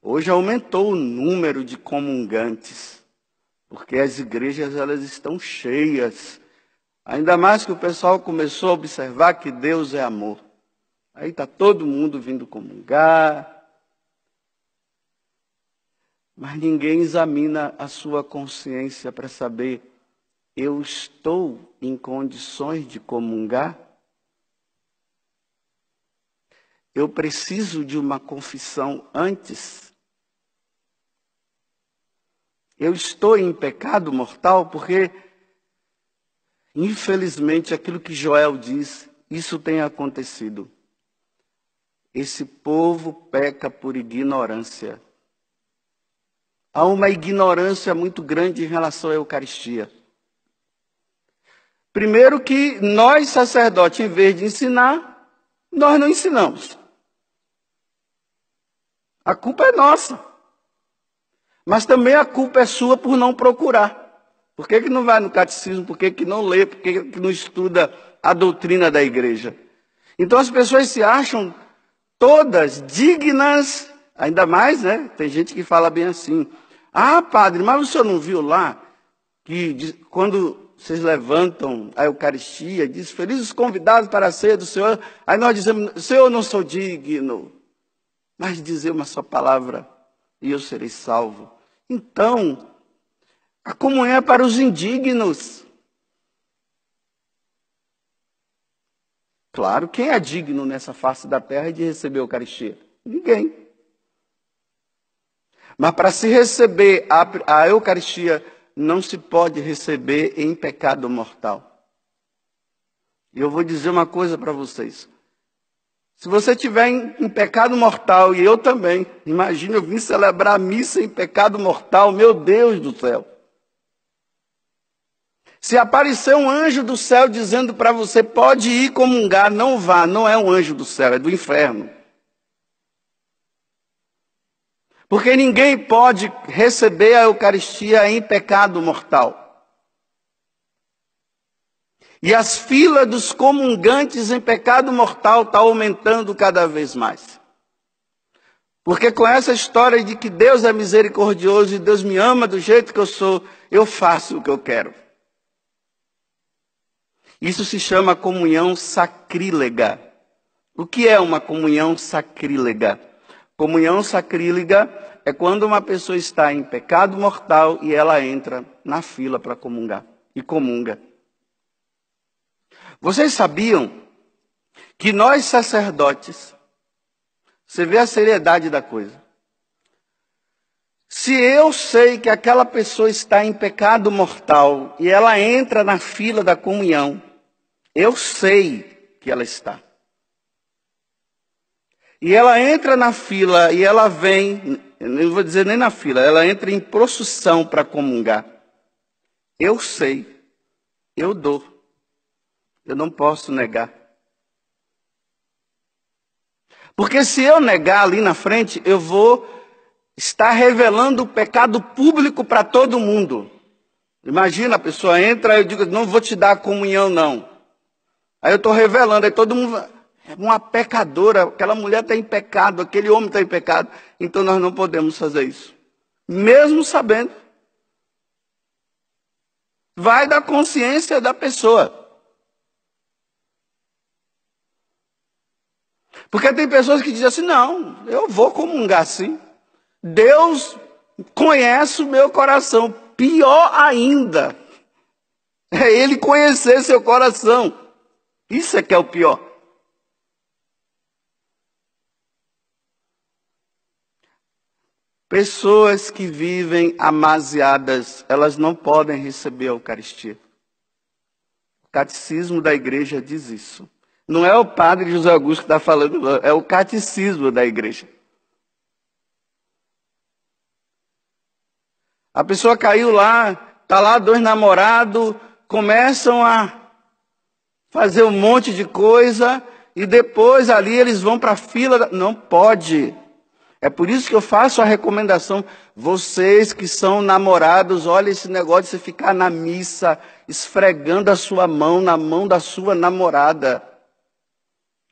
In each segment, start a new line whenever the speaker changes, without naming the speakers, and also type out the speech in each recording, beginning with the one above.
Hoje aumentou o número de comungantes, porque as igrejas elas estão cheias. Ainda mais que o pessoal começou a observar que Deus é amor. Aí está todo mundo vindo comungar. Mas ninguém examina a sua consciência para saber: eu estou em condições de comungar? Eu preciso de uma confissão antes? Eu estou em pecado mortal porque, infelizmente, aquilo que Joel diz, isso tem acontecido. Esse povo peca por ignorância. Há uma ignorância muito grande em relação à Eucaristia. Primeiro que nós, sacerdotes, em vez de ensinar, nós não ensinamos. A culpa é nossa. Mas também a culpa é sua por não procurar. Por que, que não vai no catecismo? Por que, que não lê? Por que, que não estuda a doutrina da igreja? Então as pessoas se acham todas dignas, ainda mais, né? Tem gente que fala bem assim. Ah, padre, mas o senhor não viu lá que quando vocês levantam a Eucaristia, diz, felizes convidados para a ceia do Senhor, aí nós dizemos, Senhor, eu não sou digno, mas dizer uma só palavra e eu serei salvo. Então, a comunhão é para os indignos. Claro, quem é digno nessa face da terra de receber a Eucaristia? Ninguém. Mas para se receber a, a Eucaristia, não se pode receber em pecado mortal. E eu vou dizer uma coisa para vocês. Se você tiver em, em, pecado mortal, e eu também, imagina eu vim celebrar a missa em pecado mortal, meu Deus do céu. Se aparecer um anjo do céu dizendo para você, pode ir comungar, não vá, não é um anjo do céu, é do inferno. Porque ninguém pode receber a Eucaristia em pecado mortal. E as filas dos comungantes em pecado mortal está aumentando cada vez mais. Porque com essa história de que Deus é misericordioso e Deus me ama do jeito que eu sou, eu faço o que eu quero. Isso se chama comunhão sacrílega. O que é uma comunhão sacrílega? Comunhão sacrílega é quando uma pessoa está em pecado mortal e ela entra na fila para comungar e comunga. Vocês sabiam que nós sacerdotes, você vê a seriedade da coisa. Se eu sei que aquela pessoa está em pecado mortal e ela entra na fila da comunhão, eu sei que ela está. E ela entra na fila e ela vem, não vou dizer nem na fila, ela entra em procissão para comungar. Eu sei, eu dou. Eu não posso negar. Porque se eu negar ali na frente, eu vou estar revelando o pecado público para todo mundo. Imagina, a pessoa entra e eu digo, não vou te dar a comunhão, não. Aí eu estou revelando, aí todo mundo é uma pecadora, aquela mulher está em pecado, aquele homem está em pecado, então nós não podemos fazer isso. Mesmo sabendo. Vai da consciência da pessoa. Porque tem pessoas que dizem assim: não, eu vou comungar sim. Deus conhece o meu coração. Pior ainda, é Ele conhecer seu coração. Isso é que é o pior. Pessoas que vivem amaziadas, elas não podem receber a Eucaristia. O catecismo da igreja diz isso. Não é o padre José Augusto que está falando, é o catecismo da igreja. A pessoa caiu lá, está lá dois namorados, começam a fazer um monte de coisa e depois ali eles vão para a fila. Não pode. É por isso que eu faço a recomendação. Vocês que são namorados, olha esse negócio de você ficar na missa esfregando a sua mão na mão da sua namorada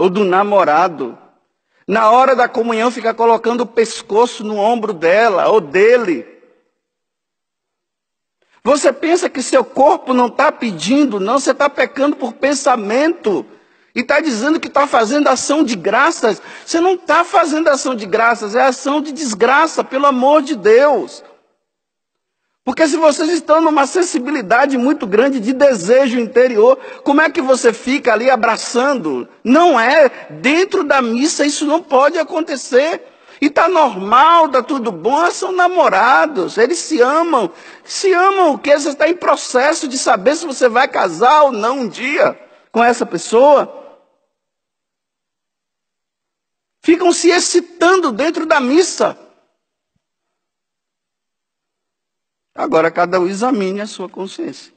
ou do namorado. Na hora da comunhão, fica colocando o pescoço no ombro dela ou dele. Você pensa que seu corpo não está pedindo, não, você está pecando por pensamento. E está dizendo que está fazendo ação de graças. Você não está fazendo ação de graças, é ação de desgraça, pelo amor de Deus. Porque se vocês estão numa sensibilidade muito grande de desejo interior, como é que você fica ali abraçando? Não é. Dentro da missa isso não pode acontecer. E está normal, está tudo bom, são namorados, eles se amam. Se amam o quê? Você está em processo de saber se você vai casar ou não um dia com essa pessoa. Ficam se excitando dentro da missa. Agora cada um examine a sua consciência.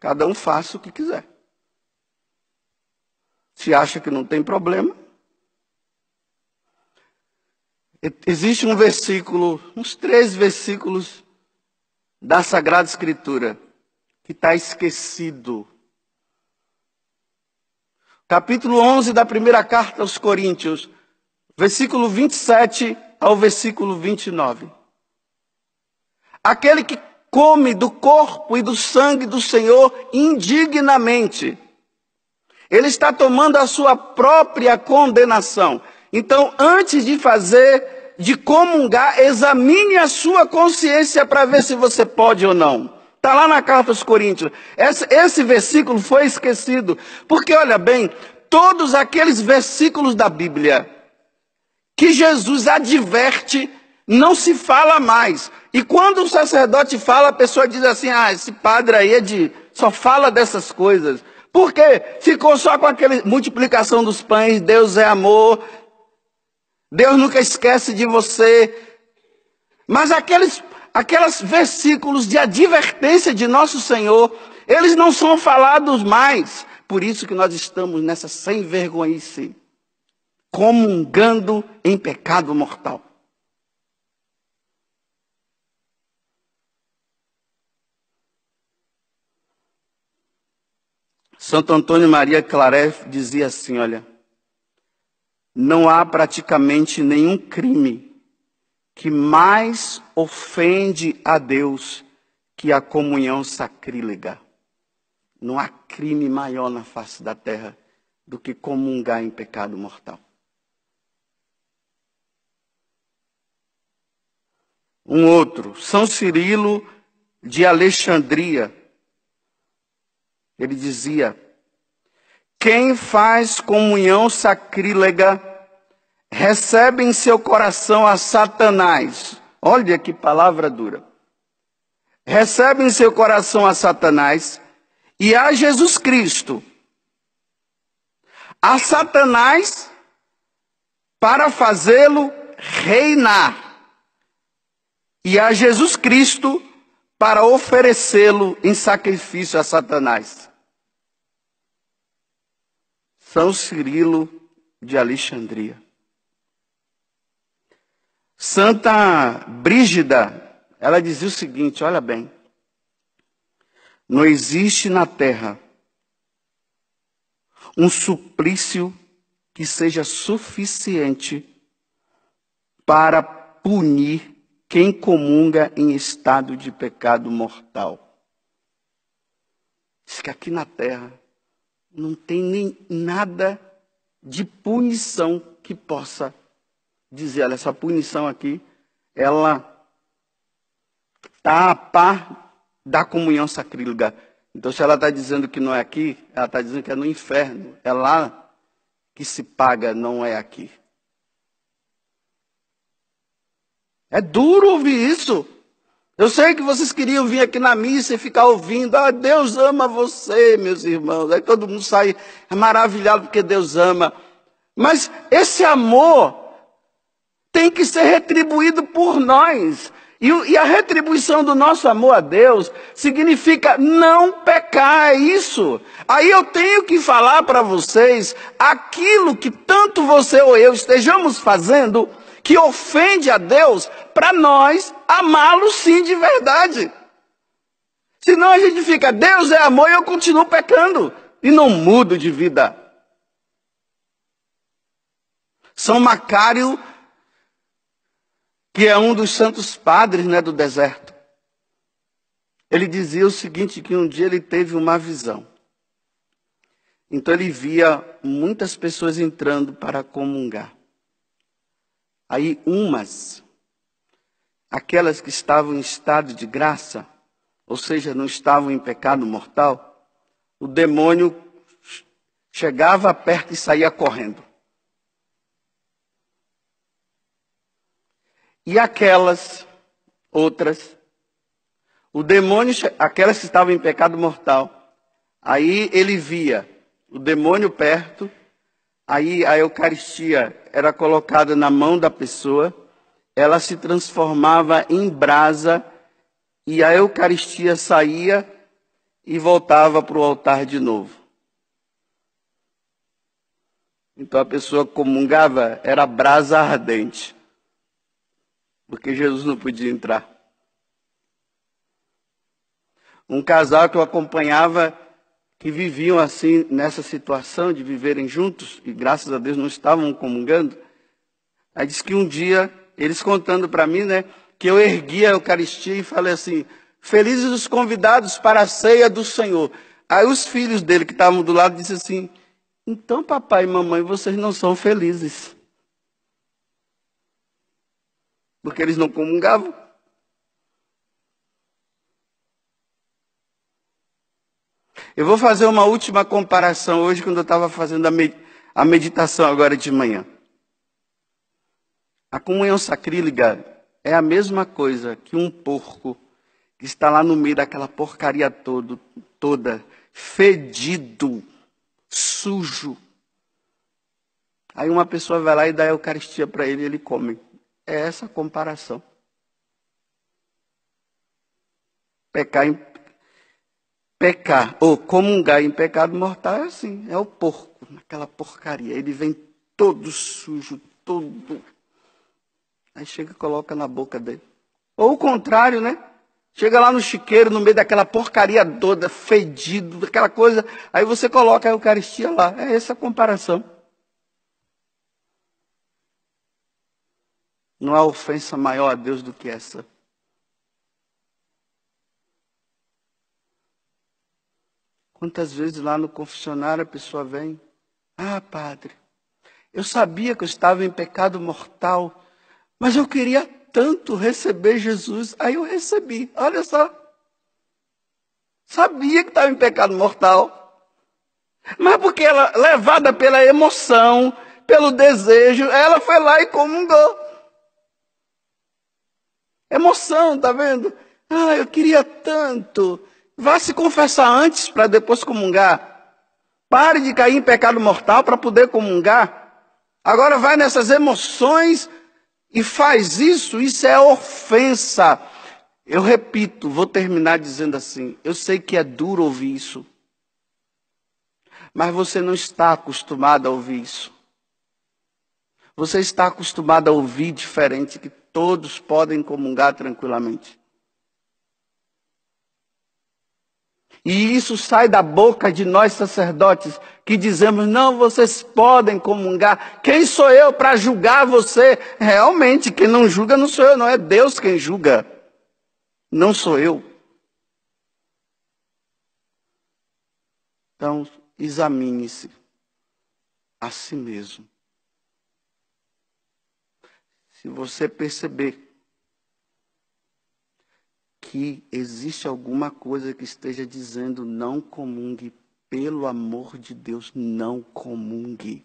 Cada um faça o que quiser. Se acha que não tem problema. Existe um versículo, uns três versículos da Sagrada Escritura que está esquecido. Capítulo 11 da primeira carta aos Coríntios, versículo 27 ao versículo 29. Aquele que come do corpo e do sangue do Senhor indignamente, ele está tomando a sua própria condenação. Então, antes de fazer, de comungar, examine a sua consciência para ver se você pode ou não. Está lá na carta aos Coríntios. Esse, esse versículo foi esquecido. Porque, olha bem, todos aqueles versículos da Bíblia que Jesus adverte, não se fala mais. E quando o sacerdote fala, a pessoa diz assim: ah, esse padre aí é de. só fala dessas coisas. Por quê? Ficou só com aquela multiplicação dos pães, Deus é amor, Deus nunca esquece de você. Mas aqueles, aqueles versículos de advertência de nosso Senhor, eles não são falados mais. Por isso que nós estamos nessa sem vergonhice comungando em pecado mortal. Santo Antônio Maria Claret dizia assim: olha, não há praticamente nenhum crime que mais ofende a Deus que a comunhão sacrílega. Não há crime maior na face da terra do que comungar em pecado mortal. Um outro, São Cirilo de Alexandria. Ele dizia: Quem faz comunhão sacrílega recebe em seu coração a Satanás. Olha que palavra dura. Recebe em seu coração a Satanás e a Jesus Cristo. A Satanás para fazê-lo reinar e a Jesus Cristo para oferecê-lo em sacrifício a Satanás. São Cirilo de Alexandria. Santa Brígida, ela dizia o seguinte: olha bem, não existe na terra um suplício que seja suficiente para punir quem comunga em estado de pecado mortal. Diz que aqui na terra não tem nem nada de punição que possa dizer, olha, essa punição aqui, ela está a par da comunhão sacrílega. Então, se ela está dizendo que não é aqui, ela está dizendo que é no inferno. É lá que se paga, não é aqui. É duro ouvir isso. Eu sei que vocês queriam vir aqui na missa e ficar ouvindo. Ah, Deus ama você, meus irmãos. Aí todo mundo sai maravilhado porque Deus ama. Mas esse amor tem que ser retribuído por nós. E, e, a retribuição do nosso amor a Deus significa não pecar, é isso. Aí eu tenho que falar para vocês aquilo que tanto você ou eu estejamos fazendo que ofende a Deus, para nós amá-lo sim de verdade. Senão a gente fica, Deus é amor e eu continuo pecando e não mudo de vida. São Macário, que é um dos santos padres né, do deserto, ele dizia o seguinte: que um dia ele teve uma visão. Então ele via muitas pessoas entrando para comungar. Aí umas, aquelas que estavam em estado de graça, ou seja, não estavam em pecado mortal, o demônio chegava perto e saía correndo. E aquelas outras, o demônio, aquelas que estavam em pecado mortal, aí ele via o demônio perto, aí a Eucaristia era colocada na mão da pessoa, ela se transformava em brasa e a Eucaristia saía e voltava para o altar de novo. Então a pessoa comungava, era brasa ardente, porque Jesus não podia entrar. Um casal que eu acompanhava que viviam assim nessa situação de viverem juntos e graças a Deus não estavam comungando. Aí diz que um dia eles contando para mim, né, que eu ergui a Eucaristia e falei assim: "Felizes os convidados para a ceia do Senhor". Aí os filhos dele que estavam do lado disse assim: "Então, papai e mamãe, vocês não são felizes". Porque eles não comungavam. Eu vou fazer uma última comparação hoje, quando eu estava fazendo a meditação agora de manhã. A comunhão sacrílega é a mesma coisa que um porco que está lá no meio daquela porcaria todo, toda, fedido, sujo. Aí uma pessoa vai lá e dá a Eucaristia para ele e ele come. É essa a comparação. Pecar em pecar ou comungar em pecado mortal é assim, é o porco, naquela porcaria. Ele vem todo sujo, todo. Aí chega e coloca na boca dele. Ou o contrário, né? Chega lá no chiqueiro, no meio daquela porcaria toda, fedido, aquela coisa. Aí você coloca a Eucaristia lá. É essa a comparação. Não há ofensa maior a Deus do que essa. Quantas vezes lá no confessionário a pessoa vem, ah, padre, eu sabia que eu estava em pecado mortal, mas eu queria tanto receber Jesus, aí eu recebi, olha só. Sabia que estava em pecado mortal, mas porque ela, levada pela emoção, pelo desejo, ela foi lá e comungou. Emoção, tá vendo? Ah, eu queria tanto. Vá se confessar antes para depois comungar. Pare de cair em pecado mortal para poder comungar. Agora vai nessas emoções e faz isso, isso é ofensa. Eu repito, vou terminar dizendo assim: eu sei que é duro ouvir isso, mas você não está acostumado a ouvir isso. Você está acostumado a ouvir diferente, que todos podem comungar tranquilamente. E isso sai da boca de nós sacerdotes que dizemos: não, vocês podem comungar. Quem sou eu para julgar você? Realmente, quem não julga não sou eu, não é Deus quem julga. Não sou eu. Então, examine-se a si mesmo. Se você perceber que existe alguma coisa que esteja dizendo não comungue, pelo amor de Deus, não comungue.